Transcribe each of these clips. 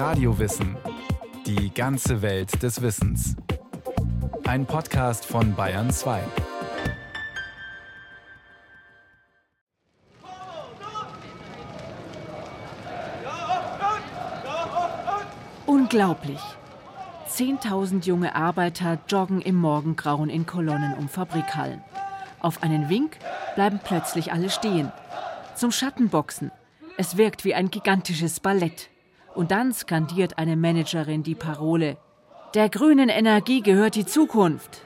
Radiowissen. Die ganze Welt des Wissens. Ein Podcast von Bayern 2. Unglaublich. Zehntausend junge Arbeiter joggen im Morgengrauen in Kolonnen um Fabrikhallen. Auf einen Wink bleiben plötzlich alle stehen. Zum Schattenboxen. Es wirkt wie ein gigantisches Ballett. Und dann skandiert eine Managerin die Parole. Der grünen Energie gehört die Zukunft.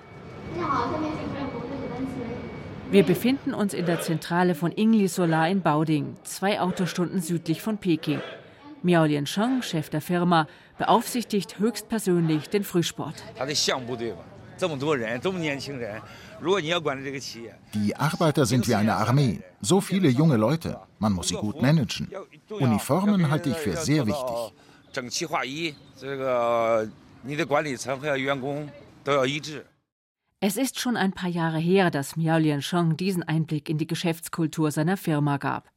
Wir befinden uns in der Zentrale von Ingli Solar in Bauding, zwei Autostunden südlich von Peking. Miao Liansheng, Chef der Firma, beaufsichtigt höchstpersönlich den Frühsport. Die Arbeiter sind wie eine Armee. So viele junge Leute. Man muss sie gut managen. Uniformen halte ich für sehr wichtig. Es ist schon ein paar Jahre her, dass Miao Liansheng diesen Einblick in die Geschäftskultur seiner Firma gab.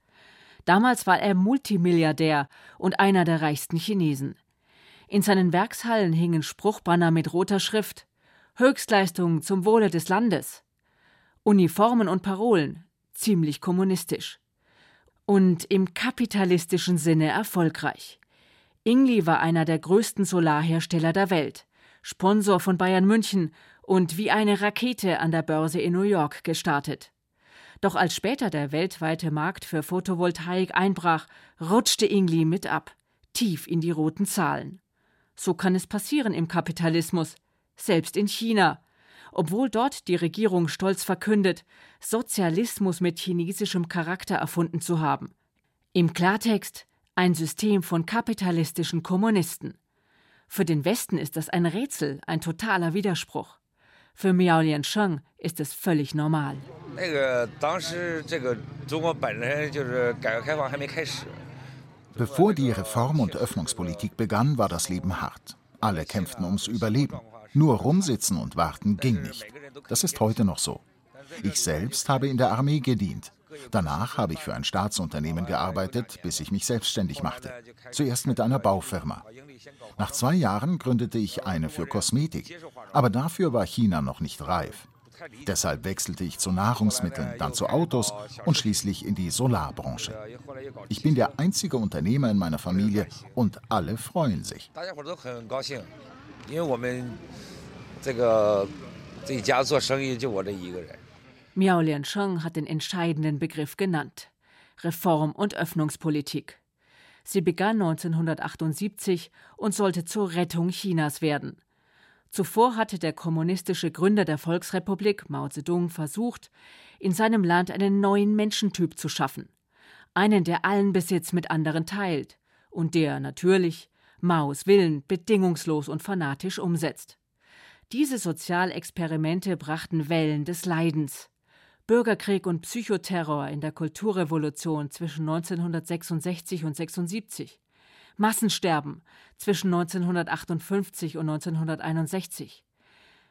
Damals war er Multimilliardär und einer der reichsten Chinesen. In seinen Werkshallen hingen Spruchbanner mit roter Schrift Höchstleistungen zum Wohle des Landes. Uniformen und Parolen, ziemlich kommunistisch. Und im kapitalistischen Sinne erfolgreich. Ingli war einer der größten Solarhersteller der Welt, Sponsor von Bayern München und wie eine Rakete an der Börse in New York gestartet. Doch als später der weltweite Markt für Photovoltaik einbrach, rutschte Ingli mit ab, tief in die roten Zahlen. So kann es passieren im Kapitalismus, selbst in China. Obwohl dort die Regierung stolz verkündet, Sozialismus mit chinesischem Charakter erfunden zu haben. Im Klartext ein System von kapitalistischen Kommunisten. Für den Westen ist das ein Rätsel, ein totaler Widerspruch. Für Miao Liansheng ist es völlig normal. Bevor die Reform- und Öffnungspolitik begann, war das Leben hart. Alle kämpften ums Überleben. Nur rumsitzen und warten ging nicht. Das ist heute noch so. Ich selbst habe in der Armee gedient. Danach habe ich für ein Staatsunternehmen gearbeitet, bis ich mich selbstständig machte. Zuerst mit einer Baufirma. Nach zwei Jahren gründete ich eine für Kosmetik. Aber dafür war China noch nicht reif. Deshalb wechselte ich zu Nahrungsmitteln, dann zu Autos und schließlich in die Solarbranche. Ich bin der einzige Unternehmer in meiner Familie und alle freuen sich. Miao Liansheng hat den entscheidenden Begriff genannt: Reform- und Öffnungspolitik. Sie begann 1978 und sollte zur Rettung Chinas werden. Zuvor hatte der kommunistische Gründer der Volksrepublik, Mao Zedong, versucht, in seinem Land einen neuen Menschentyp zu schaffen. Einen, der allen Besitz mit anderen teilt und der natürlich Maos Willen bedingungslos und fanatisch umsetzt. Diese Sozialexperimente brachten Wellen des Leidens. Bürgerkrieg und Psychoterror in der Kulturrevolution zwischen 1966 und 76. Massensterben zwischen 1958 und 1961.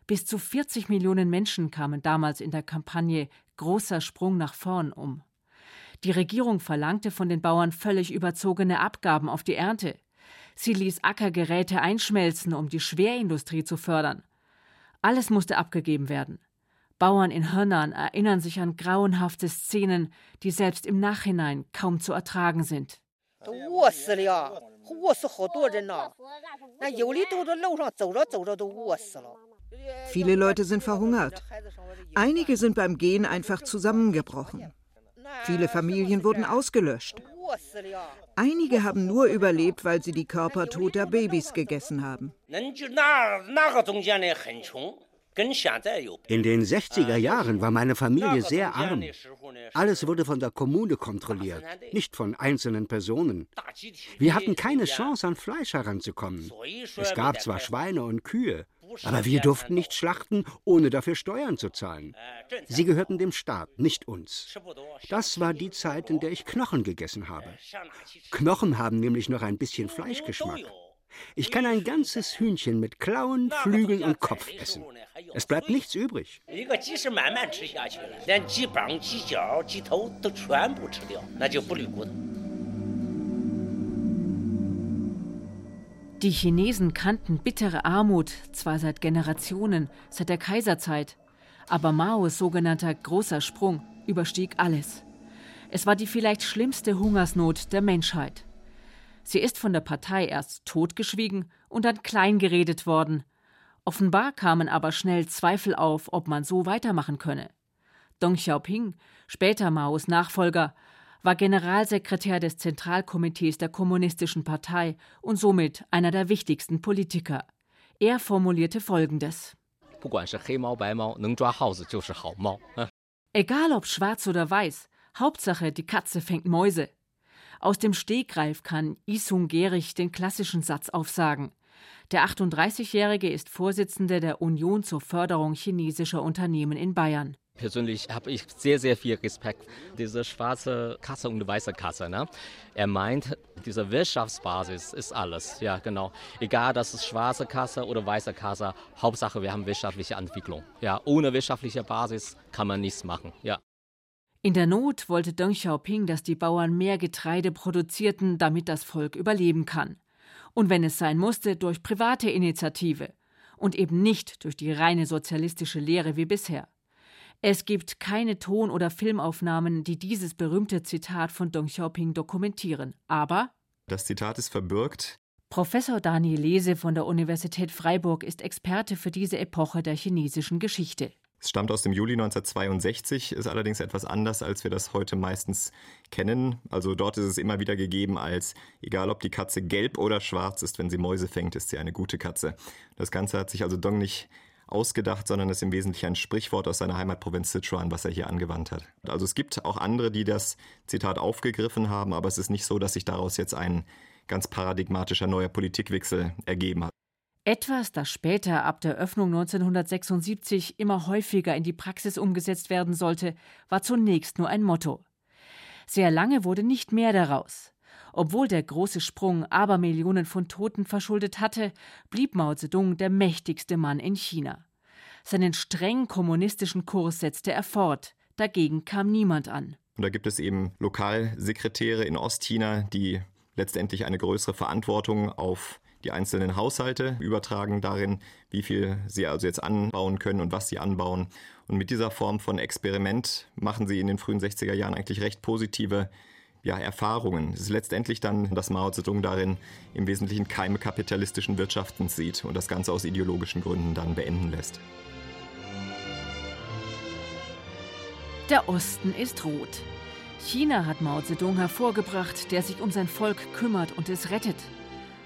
Bis zu 40 Millionen Menschen kamen damals in der Kampagne Großer Sprung nach vorn um. Die Regierung verlangte von den Bauern völlig überzogene Abgaben auf die Ernte. Sie ließ Ackergeräte einschmelzen, um die Schwerindustrie zu fördern. Alles musste abgegeben werden. Bauern in Hörnern erinnern sich an grauenhafte Szenen, die selbst im Nachhinein kaum zu ertragen sind. Viele Leute sind verhungert. Einige sind beim Gehen einfach zusammengebrochen. Viele Familien wurden ausgelöscht. Einige haben nur überlebt, weil sie die Körper toter Babys gegessen haben. In den 60er Jahren war meine Familie sehr arm. Alles wurde von der Kommune kontrolliert, nicht von einzelnen Personen. Wir hatten keine Chance, an Fleisch heranzukommen. Es gab zwar Schweine und Kühe, aber wir durften nicht schlachten, ohne dafür Steuern zu zahlen. Sie gehörten dem Staat, nicht uns. Das war die Zeit, in der ich Knochen gegessen habe. Knochen haben nämlich noch ein bisschen Fleischgeschmack. Ich kann ein ganzes Hühnchen mit Klauen, Flügeln und Kopf essen. Es bleibt nichts übrig. Die Chinesen kannten bittere Armut, zwar seit Generationen, seit der Kaiserzeit, aber Maos sogenannter großer Sprung überstieg alles. Es war die vielleicht schlimmste Hungersnot der Menschheit. Sie ist von der Partei erst totgeschwiegen und dann kleingeredet worden. Offenbar kamen aber schnell Zweifel auf, ob man so weitermachen könne. Deng Xiaoping, später Maos Nachfolger, war Generalsekretär des Zentralkomitees der Kommunistischen Partei und somit einer der wichtigsten Politiker. Er formulierte Folgendes. Egal ob schwarz oder weiß, Hauptsache die Katze fängt Mäuse. Aus dem Stegreif kann Isung Gerich den klassischen Satz aufsagen. Der 38-Jährige ist Vorsitzender der Union zur Förderung chinesischer Unternehmen in Bayern. Persönlich habe ich sehr, sehr viel Respekt. Diese schwarze Kasse und weiße Kasse. Ne? Er meint, diese Wirtschaftsbasis ist alles. Ja, genau. Egal, dass es schwarze Kasse oder weiße Kasse. Hauptsache, wir haben wirtschaftliche Entwicklung. Ja, ohne wirtschaftliche Basis kann man nichts machen. Ja. In der Not wollte Deng Xiaoping, dass die Bauern mehr Getreide produzierten, damit das Volk überleben kann. Und wenn es sein musste, durch private Initiative und eben nicht durch die reine sozialistische Lehre wie bisher. Es gibt keine Ton- oder Filmaufnahmen, die dieses berühmte Zitat von Deng Xiaoping dokumentieren. Aber das Zitat ist verbürgt. Professor Daniel Lese von der Universität Freiburg ist Experte für diese Epoche der chinesischen Geschichte. Es stammt aus dem Juli 1962, ist allerdings etwas anders, als wir das heute meistens kennen. Also dort ist es immer wieder gegeben als, egal ob die Katze gelb oder schwarz ist, wenn sie Mäuse fängt, ist sie eine gute Katze. Das Ganze hat sich also Dong nicht ausgedacht, sondern ist im Wesentlichen ein Sprichwort aus seiner Heimatprovinz Sichuan, was er hier angewandt hat. Also es gibt auch andere, die das Zitat aufgegriffen haben, aber es ist nicht so, dass sich daraus jetzt ein ganz paradigmatischer neuer Politikwechsel ergeben hat. Etwas, das später ab der Öffnung 1976 immer häufiger in die Praxis umgesetzt werden sollte, war zunächst nur ein Motto. Sehr lange wurde nicht mehr daraus. Obwohl der große Sprung Abermillionen von Toten verschuldet hatte, blieb Mao Zedong der mächtigste Mann in China. Seinen streng kommunistischen Kurs setzte er fort, dagegen kam niemand an. Und da gibt es eben Lokalsekretäre in Ostchina, die letztendlich eine größere Verantwortung auf die einzelnen Haushalte, übertragen darin, wie viel sie also jetzt anbauen können und was sie anbauen. Und mit dieser Form von Experiment machen sie in den frühen 60er Jahren eigentlich recht positive ja, Erfahrungen. Es ist letztendlich dann, dass Mao Zedong darin im Wesentlichen Keime kapitalistischen Wirtschaftens sieht und das Ganze aus ideologischen Gründen dann beenden lässt. Der Osten ist rot. China hat Mao Zedong hervorgebracht, der sich um sein Volk kümmert und es rettet.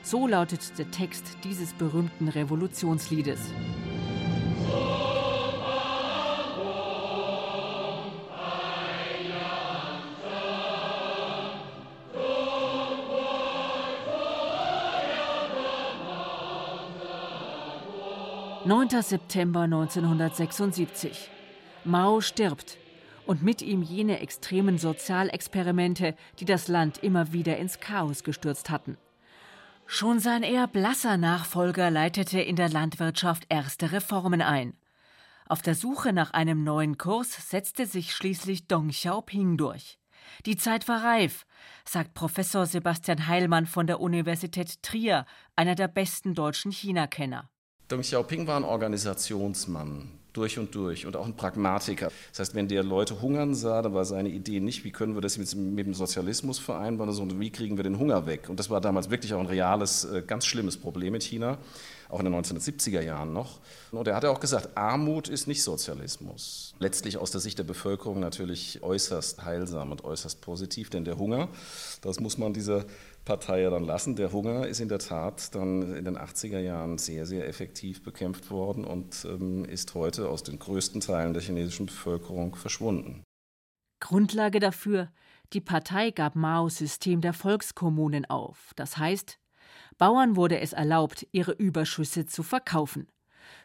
So lautet der Text dieses berühmten Revolutionsliedes. Neunter September 1976. Mao stirbt und mit ihm jene extremen Sozialexperimente, die das Land immer wieder ins Chaos gestürzt hatten. Schon sein eher blasser Nachfolger leitete in der Landwirtschaft erste Reformen ein. Auf der Suche nach einem neuen Kurs setzte sich schließlich Deng Xiaoping durch. Die Zeit war reif, sagt Professor Sebastian Heilmann von der Universität Trier, einer der besten deutschen China-Kenner. Deng Xiaoping war ein Organisationsmann durch und durch und auch ein Pragmatiker. Das heißt, wenn der Leute hungern sah, dann war seine Idee nicht, wie können wir das mit, mit dem Sozialismus vereinbaren, sondern wie kriegen wir den Hunger weg. Und das war damals wirklich auch ein reales, äh, ganz schlimmes Problem in China, auch in den 1970er Jahren noch. Und er hatte auch gesagt, Armut ist nicht Sozialismus. Letztlich aus der Sicht der Bevölkerung natürlich äußerst heilsam und äußerst positiv, denn der Hunger, das muss man dieser Partei ja dann lassen. Der Hunger ist in der Tat dann in den 80er Jahren sehr, sehr effektiv bekämpft worden und ähm, ist heute aus den größten Teilen der chinesischen Bevölkerung verschwunden. Grundlage dafür, die Partei gab Maos System der Volkskommunen auf. Das heißt, Bauern wurde es erlaubt, ihre Überschüsse zu verkaufen.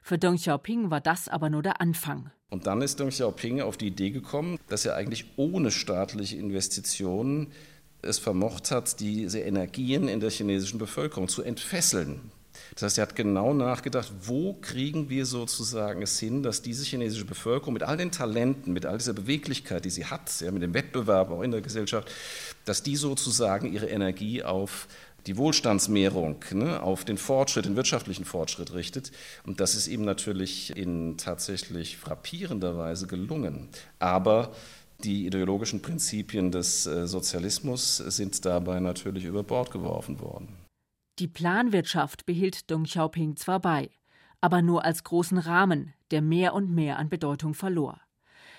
Für Deng Xiaoping war das aber nur der Anfang. Und dann ist Deng Xiaoping auf die Idee gekommen, dass er eigentlich ohne staatliche Investitionen es vermocht hat, diese Energien in der chinesischen Bevölkerung zu entfesseln. Das heißt, er hat genau nachgedacht, wo kriegen wir sozusagen es hin, dass diese chinesische Bevölkerung mit all den Talenten, mit all dieser Beweglichkeit, die sie hat, ja, mit dem Wettbewerb auch in der Gesellschaft, dass die sozusagen ihre Energie auf die Wohlstandsmehrung ne, auf den Fortschritt, den wirtschaftlichen Fortschritt richtet. Und das ist ihm natürlich in tatsächlich frappierender Weise gelungen. Aber die ideologischen Prinzipien des äh, Sozialismus sind dabei natürlich über Bord geworfen worden. Die Planwirtschaft behielt Deng Xiaoping zwar bei, aber nur als großen Rahmen, der mehr und mehr an Bedeutung verlor.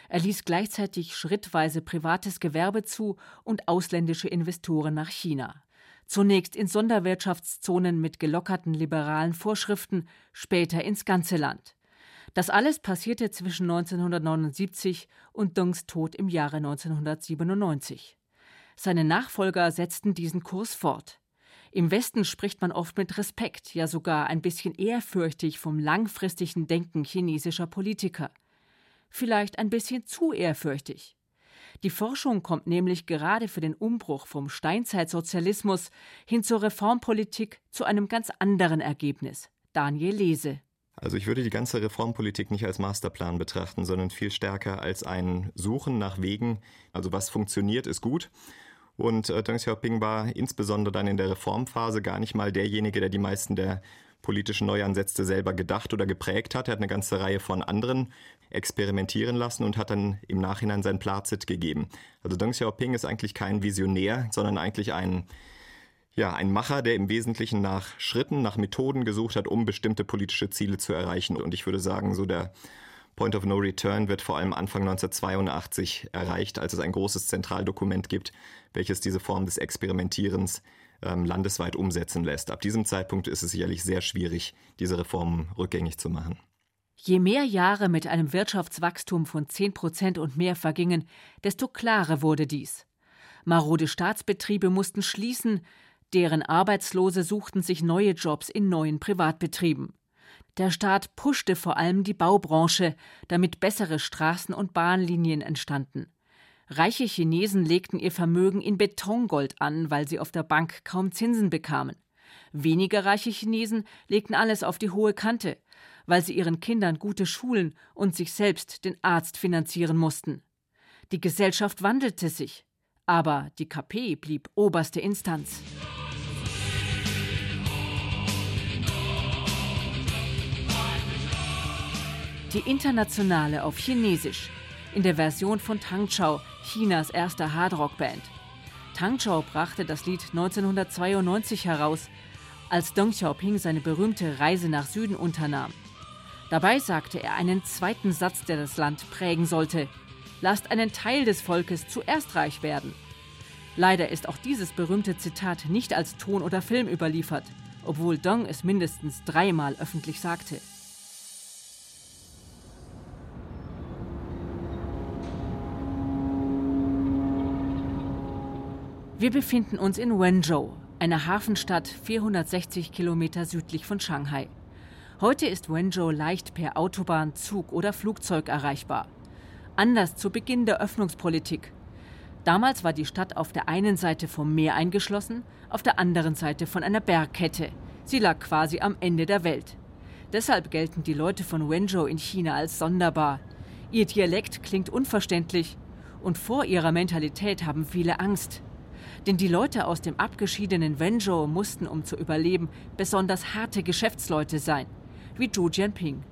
Er ließ gleichzeitig schrittweise privates Gewerbe zu und ausländische Investoren nach China. Zunächst in Sonderwirtschaftszonen mit gelockerten liberalen Vorschriften, später ins ganze Land. Das alles passierte zwischen 1979 und Dungs Tod im Jahre 1997. Seine Nachfolger setzten diesen Kurs fort. Im Westen spricht man oft mit Respekt, ja sogar ein bisschen ehrfürchtig vom langfristigen Denken chinesischer Politiker. Vielleicht ein bisschen zu ehrfürchtig. Die Forschung kommt nämlich gerade für den Umbruch vom Steinzeitsozialismus hin zur Reformpolitik zu einem ganz anderen Ergebnis. Daniel Lese. Also ich würde die ganze Reformpolitik nicht als Masterplan betrachten, sondern viel stärker als ein Suchen nach Wegen. Also was funktioniert, ist gut. Und äh, Deng Xiaoping war insbesondere dann in der Reformphase gar nicht mal derjenige, der die meisten der politischen Neuansätze selber gedacht oder geprägt hat. Er hat eine ganze Reihe von anderen experimentieren lassen und hat dann im Nachhinein sein Plazit gegeben. Also Deng Xiaoping ist eigentlich kein Visionär, sondern eigentlich ein ja, ein Macher, der im Wesentlichen nach Schritten, nach Methoden gesucht hat, um bestimmte politische Ziele zu erreichen. Und ich würde sagen, so der Point of No Return wird vor allem Anfang 1982 erreicht, als es ein großes Zentraldokument gibt, welches diese Form des Experimentierens ähm, landesweit umsetzen lässt. Ab diesem Zeitpunkt ist es sicherlich sehr schwierig, diese Reformen rückgängig zu machen. Je mehr Jahre mit einem Wirtschaftswachstum von 10 Prozent und mehr vergingen, desto klarer wurde dies. Marode Staatsbetriebe mussten schließen, deren Arbeitslose suchten sich neue Jobs in neuen Privatbetrieben. Der Staat pushte vor allem die Baubranche, damit bessere Straßen und Bahnlinien entstanden. Reiche Chinesen legten ihr Vermögen in Betongold an, weil sie auf der Bank kaum Zinsen bekamen. Weniger reiche Chinesen legten alles auf die hohe Kante, weil sie ihren Kindern gute Schulen und sich selbst den Arzt finanzieren mussten. Die Gesellschaft wandelte sich, aber die KP blieb oberste Instanz. Die Internationale auf Chinesisch, in der Version von Tang Chao, Chinas erster Hardrock-Band. Tang Chao brachte das Lied 1992 heraus, als Deng Xiaoping seine berühmte Reise nach Süden unternahm. Dabei sagte er einen zweiten Satz, der das Land prägen sollte. Lasst einen Teil des Volkes zuerst reich werden. Leider ist auch dieses berühmte Zitat nicht als Ton oder Film überliefert, obwohl Deng es mindestens dreimal öffentlich sagte. Wir befinden uns in Wenzhou, einer Hafenstadt 460 Kilometer südlich von Shanghai. Heute ist Wenzhou leicht per Autobahn, Zug oder Flugzeug erreichbar. Anders zu Beginn der Öffnungspolitik. Damals war die Stadt auf der einen Seite vom Meer eingeschlossen, auf der anderen Seite von einer Bergkette. Sie lag quasi am Ende der Welt. Deshalb gelten die Leute von Wenzhou in China als sonderbar. Ihr Dialekt klingt unverständlich und vor ihrer Mentalität haben viele Angst. Denn die Leute aus dem abgeschiedenen Wenzhou mussten, um zu überleben, besonders harte Geschäftsleute sein, wie Zhu Jianping.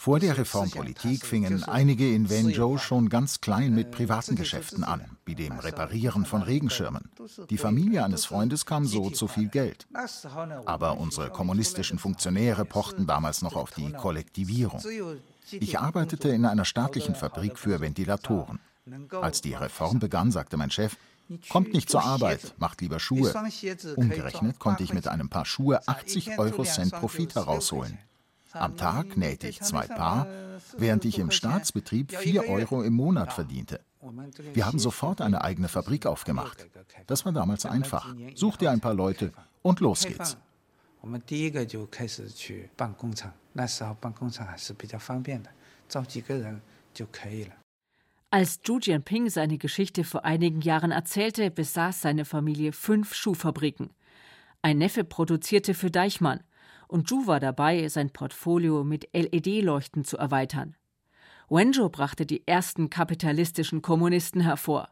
Vor der Reformpolitik fingen einige in Wenzhou schon ganz klein mit privaten Geschäften an, wie dem Reparieren von Regenschirmen. Die Familie eines Freundes kam so zu viel Geld. Aber unsere kommunistischen Funktionäre pochten damals noch auf die Kollektivierung. Ich arbeitete in einer staatlichen Fabrik für Ventilatoren. Als die Reform begann, sagte mein Chef, Kommt nicht zur Arbeit, macht lieber Schuhe. Umgerechnet konnte ich mit einem Paar Schuhe 80 Euro Cent Profit herausholen. Am Tag nähte ich zwei Paar, während ich im Staatsbetrieb 4 Euro im Monat verdiente. Wir haben sofort eine eigene Fabrik aufgemacht. Das war damals einfach. Such dir ein paar Leute und los geht's. 我们第一个就开始去办工厂，那时候办工厂还是比较方便的，招几个人就可以了。Als Zhu Jianping seine Geschichte vor einigen Jahren erzählte, besaß seine Familie fünf Schuhfabriken. Ein Neffe produzierte für Deichmann und Zhu war dabei, sein Portfolio mit LED-Leuchten zu erweitern. Wenzhou brachte die ersten kapitalistischen Kommunisten hervor.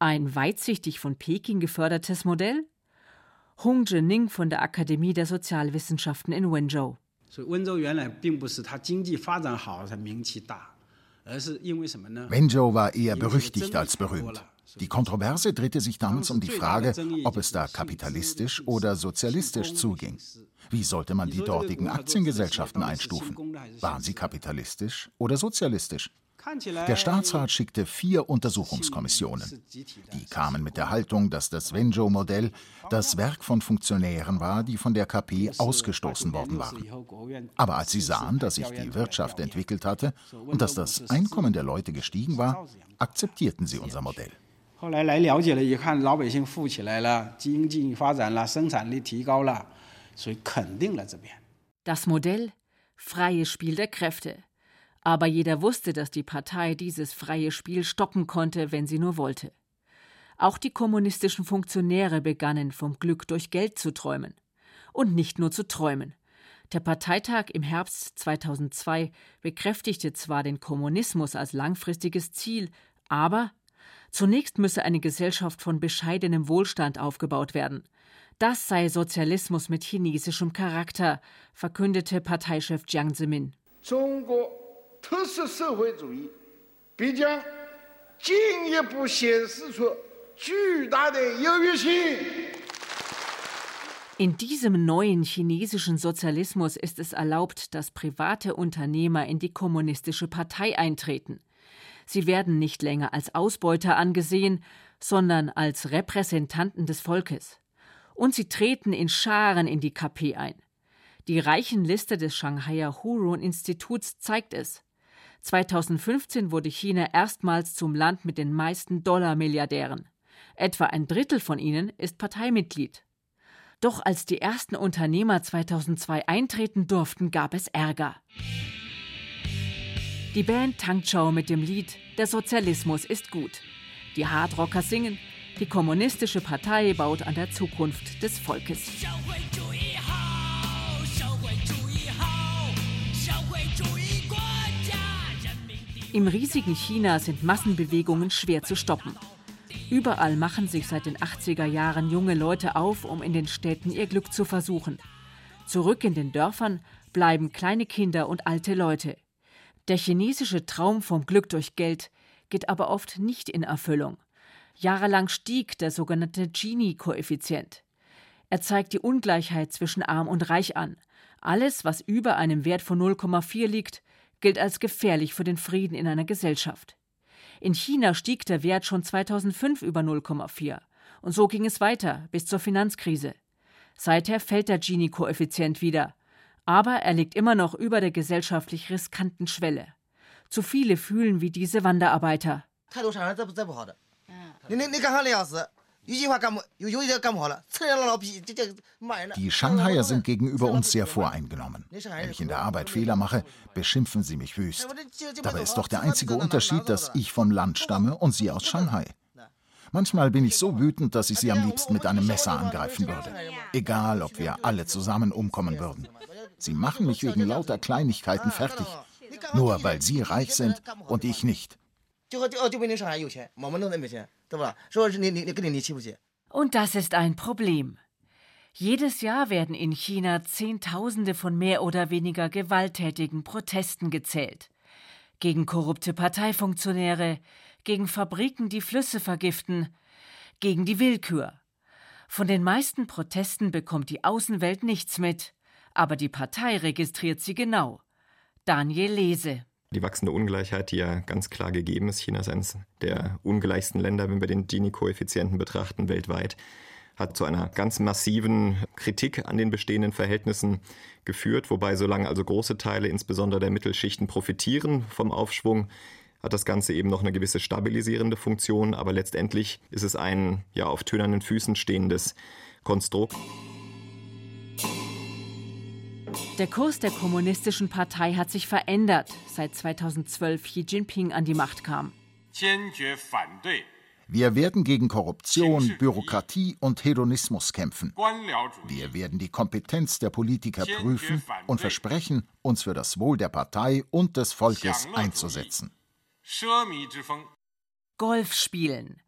Ein weitsichtig von Peking gefördertes Modell? Hung Zhening von der Akademie der Sozialwissenschaften in Wenzhou. Wenzhou war eher berüchtigt als berühmt. Die Kontroverse drehte sich damals um die Frage, ob es da kapitalistisch oder sozialistisch zuging. Wie sollte man die dortigen Aktiengesellschaften einstufen? Waren sie kapitalistisch oder sozialistisch? Der Staatsrat schickte vier Untersuchungskommissionen. Die kamen mit der Haltung, dass das Wenzhou-Modell das Werk von Funktionären war, die von der KP ausgestoßen worden waren. Aber als sie sahen, dass sich die Wirtschaft entwickelt hatte und dass das Einkommen der Leute gestiegen war, akzeptierten sie unser Modell. 后来来了解了，一看老百姓富起来了，经济发展了，生产力提高了，所以肯定了这边。Das Modell freies Spiel der Kräfte. Aber jeder wusste, dass die Partei dieses freie Spiel stoppen konnte, wenn sie nur wollte. Auch die kommunistischen Funktionäre begannen vom Glück durch Geld zu träumen. Und nicht nur zu träumen. Der Parteitag im Herbst 2002 bekräftigte zwar den Kommunismus als langfristiges Ziel, aber Zunächst müsse eine Gesellschaft von bescheidenem Wohlstand aufgebaut werden. Das sei Sozialismus mit chinesischem Charakter, verkündete Parteichef Jiang Zemin. In diesem neuen chinesischen Sozialismus ist es erlaubt, dass private Unternehmer in die kommunistische Partei eintreten. Sie werden nicht länger als Ausbeuter angesehen, sondern als Repräsentanten des Volkes. Und sie treten in Scharen in die KP ein. Die Reichenliste des Shanghaier Hurun-Instituts zeigt es. 2015 wurde China erstmals zum Land mit den meisten Dollarmilliardären. Etwa ein Drittel von ihnen ist Parteimitglied. Doch als die ersten Unternehmer 2002 eintreten durften, gab es Ärger. Die Band Tangchou mit dem Lied Der Sozialismus ist gut. Die Hardrocker singen, die Kommunistische Partei baut an der Zukunft des Volkes. Im riesigen China sind Massenbewegungen schwer zu stoppen. Überall machen sich seit den 80er Jahren junge Leute auf, um in den Städten ihr Glück zu versuchen. Zurück in den Dörfern bleiben kleine Kinder und alte Leute. Der chinesische Traum vom Glück durch Geld geht aber oft nicht in Erfüllung. Jahrelang stieg der sogenannte Gini-Koeffizient. Er zeigt die Ungleichheit zwischen Arm und Reich an. Alles, was über einem Wert von 0,4 liegt, gilt als gefährlich für den Frieden in einer Gesellschaft. In China stieg der Wert schon 2005 über 0,4. Und so ging es weiter bis zur Finanzkrise. Seither fällt der Gini-Koeffizient wieder aber er liegt immer noch über der gesellschaftlich riskanten Schwelle. Zu viele fühlen wie diese Wanderarbeiter. Die Shanghaier sind gegenüber uns sehr voreingenommen. Wenn ich in der Arbeit Fehler mache, beschimpfen sie mich wüst. Dabei ist doch der einzige Unterschied, dass ich vom Land stamme und sie aus Shanghai. Manchmal bin ich so wütend, dass ich sie am liebsten mit einem Messer angreifen würde. Egal, ob wir alle zusammen umkommen würden. Sie machen mich wegen lauter Kleinigkeiten fertig. Nur weil Sie reich sind und ich nicht. Und das ist ein Problem. Jedes Jahr werden in China Zehntausende von mehr oder weniger gewalttätigen Protesten gezählt. Gegen korrupte Parteifunktionäre, gegen Fabriken, die Flüsse vergiften, gegen die Willkür. Von den meisten Protesten bekommt die Außenwelt nichts mit aber die Partei registriert sie genau. Daniel Lese. Die wachsende Ungleichheit, die ja ganz klar gegeben ist, China ist eines der ungleichsten Länder, wenn wir den Gini-Koeffizienten betrachten, weltweit, hat zu einer ganz massiven Kritik an den bestehenden Verhältnissen geführt, wobei solange also große Teile, insbesondere der Mittelschichten, profitieren vom Aufschwung, hat das Ganze eben noch eine gewisse stabilisierende Funktion, aber letztendlich ist es ein ja auf tönernen Füßen stehendes Konstrukt. Der Kurs der Kommunistischen Partei hat sich verändert, seit 2012 Xi Jinping an die Macht kam. Wir werden gegen Korruption, Bürokratie und Hedonismus kämpfen. Wir werden die Kompetenz der Politiker prüfen und versprechen, uns für das Wohl der Partei und des Volkes einzusetzen. Golf spielen,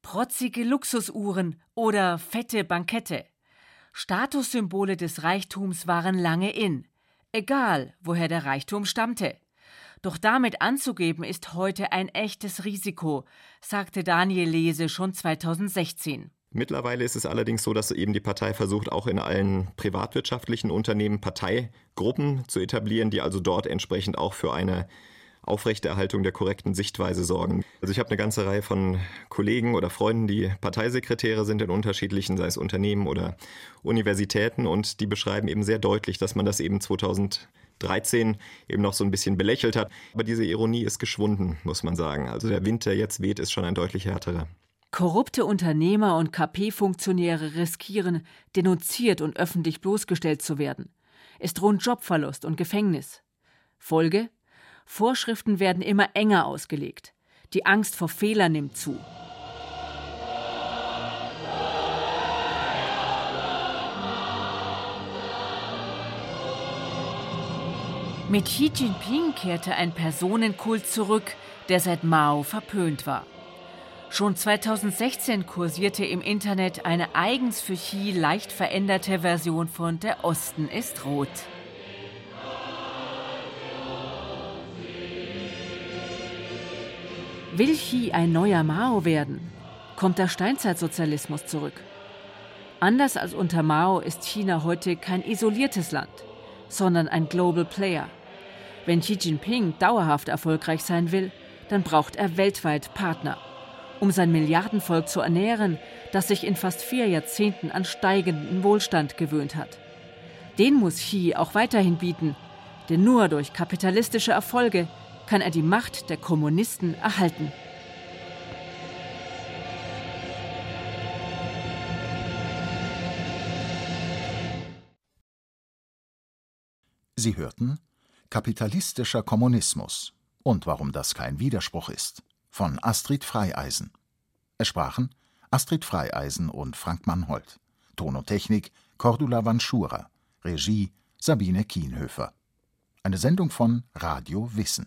protzige Luxusuhren oder fette Bankette. Statussymbole des Reichtums waren lange in, egal woher der Reichtum stammte. Doch damit anzugeben ist heute ein echtes Risiko, sagte Daniel Lese schon 2016. Mittlerweile ist es allerdings so, dass eben die Partei versucht, auch in allen privatwirtschaftlichen Unternehmen Parteigruppen zu etablieren, die also dort entsprechend auch für eine Aufrechterhaltung der korrekten Sichtweise sorgen. Also ich habe eine ganze Reihe von Kollegen oder Freunden, die Parteisekretäre sind in unterschiedlichen, sei es Unternehmen oder Universitäten, und die beschreiben eben sehr deutlich, dass man das eben 2000 13 eben noch so ein bisschen belächelt hat. Aber diese Ironie ist geschwunden, muss man sagen. Also der Wind, der jetzt weht, ist schon ein deutlich härterer. Korrupte Unternehmer und KP-Funktionäre riskieren, denunziert und öffentlich bloßgestellt zu werden. Es drohen Jobverlust und Gefängnis. Folge? Vorschriften werden immer enger ausgelegt. Die Angst vor Fehlern nimmt zu. Mit Xi Jinping kehrte ein Personenkult zurück, der seit Mao verpönt war. Schon 2016 kursierte im Internet eine eigens für Xi leicht veränderte Version von Der Osten ist rot. Will Xi ein neuer Mao werden? Kommt der Steinzeitsozialismus zurück? Anders als unter Mao ist China heute kein isoliertes Land, sondern ein Global Player. Wenn Xi Jinping dauerhaft erfolgreich sein will, dann braucht er weltweit Partner. Um sein Milliardenvolk zu ernähren, das sich in fast vier Jahrzehnten an steigenden Wohlstand gewöhnt hat. Den muss Xi auch weiterhin bieten, denn nur durch kapitalistische Erfolge kann er die Macht der Kommunisten erhalten. Sie hörten Kapitalistischer Kommunismus und warum das kein Widerspruch ist von Astrid Freieisen. Es sprachen Astrid Freieisen und Frank Mannhold. Ton und Technik Cordula Vanschura. Regie Sabine Kienhöfer. Eine Sendung von Radio Wissen.